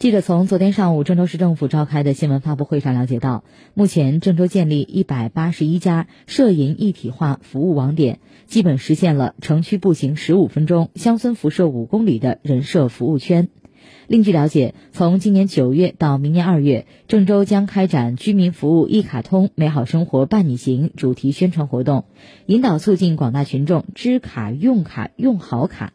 记者从昨天上午郑州市政府召开的新闻发布会上了解到目前郑州建立一百八十一家涉银一体化服务网点基本实现了城区步行十五分钟乡村辐射五公里的人社服务圈。另据了解从今年九月到明年二月郑州将开展居民服务一卡通美好生活伴你行主题宣传活动引导促进广大群众知卡用卡用好卡。